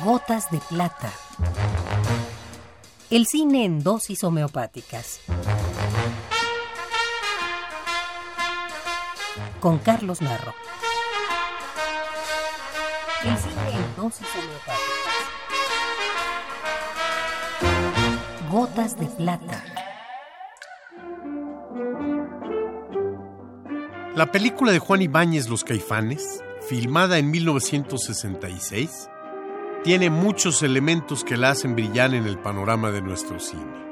Gotas de plata. El cine en dosis homeopáticas. Con Carlos Narro. El cine en dosis homeopáticas. Gotas de plata. La película de Juan Ibáñez Los Caifanes, filmada en 1966, tiene muchos elementos que la hacen brillar en el panorama de nuestro cine.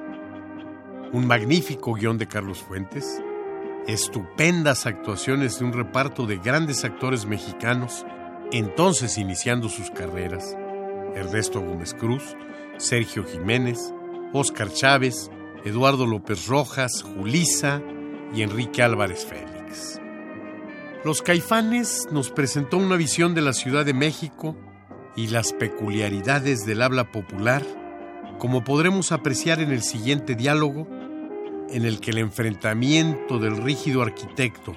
Un magnífico guion de Carlos Fuentes, estupendas actuaciones de un reparto de grandes actores mexicanos, entonces iniciando sus carreras, Ernesto Gómez Cruz, Sergio Jiménez, Óscar Chávez, Eduardo López Rojas, Julisa y Enrique Álvarez Félix. Los Caifanes nos presentó una visión de la Ciudad de México y las peculiaridades del habla popular, como podremos apreciar en el siguiente diálogo, en el que el enfrentamiento del rígido arquitecto,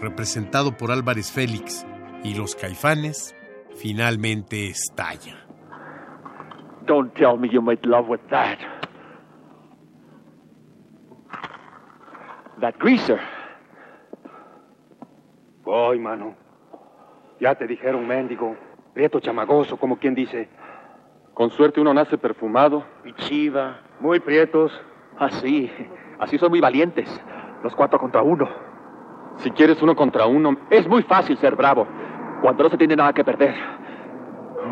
representado por Álvarez Félix, y los Caifanes, finalmente estalla. Don't tell me you made love with that. That greaser. Voy, mano. Ya te dijeron, mendigo. Prieto chamagoso, como quien dice. Con suerte uno nace perfumado. Y chiva. Muy prietos. Así. Así son muy valientes. Los cuatro contra uno. Si quieres uno contra uno. Es muy fácil ser bravo. Cuando no se tiene nada que perder.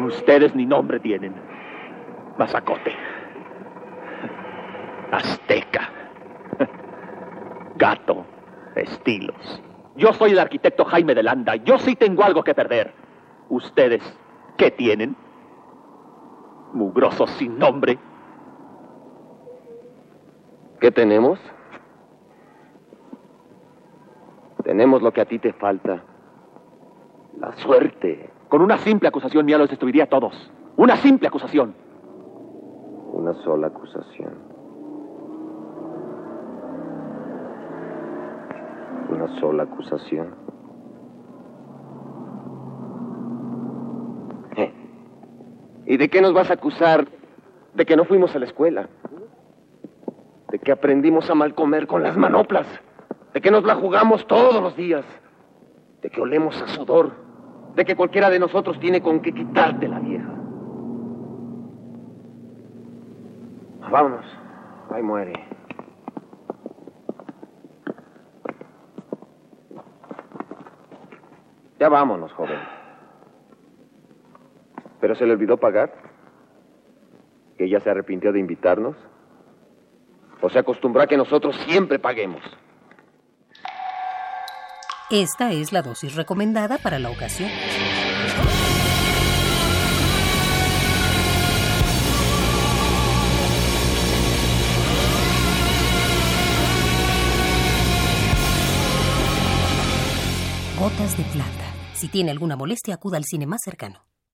Ustedes ni nombre tienen. Mazacote. Azteca. Gato. Estilos. Yo soy el arquitecto Jaime de Landa. Yo sí tengo algo que perder. ¿Ustedes qué tienen? Mugrosos sin nombre. ¿Qué tenemos? Tenemos lo que a ti te falta. La suerte. Con una simple acusación mía los destruiría a todos. Una simple acusación. Una sola acusación. Una sola acusación. ¿Y de qué nos vas a acusar? De que no fuimos a la escuela. De que aprendimos a mal comer con las manoplas. De que nos la jugamos todos los días. De que olemos a sudor. De que cualquiera de nosotros tiene con qué quitarte la vieja. Vámonos. Ahí muere. Ya vámonos, joven. ¿Pero se le olvidó pagar? ¿Que ella se arrepintió de invitarnos? ¿O se acostumbró a que nosotros siempre paguemos? Esta es la dosis recomendada para la ocasión. Gotas de plata. Si tiene alguna molestia, acuda al cine más cercano.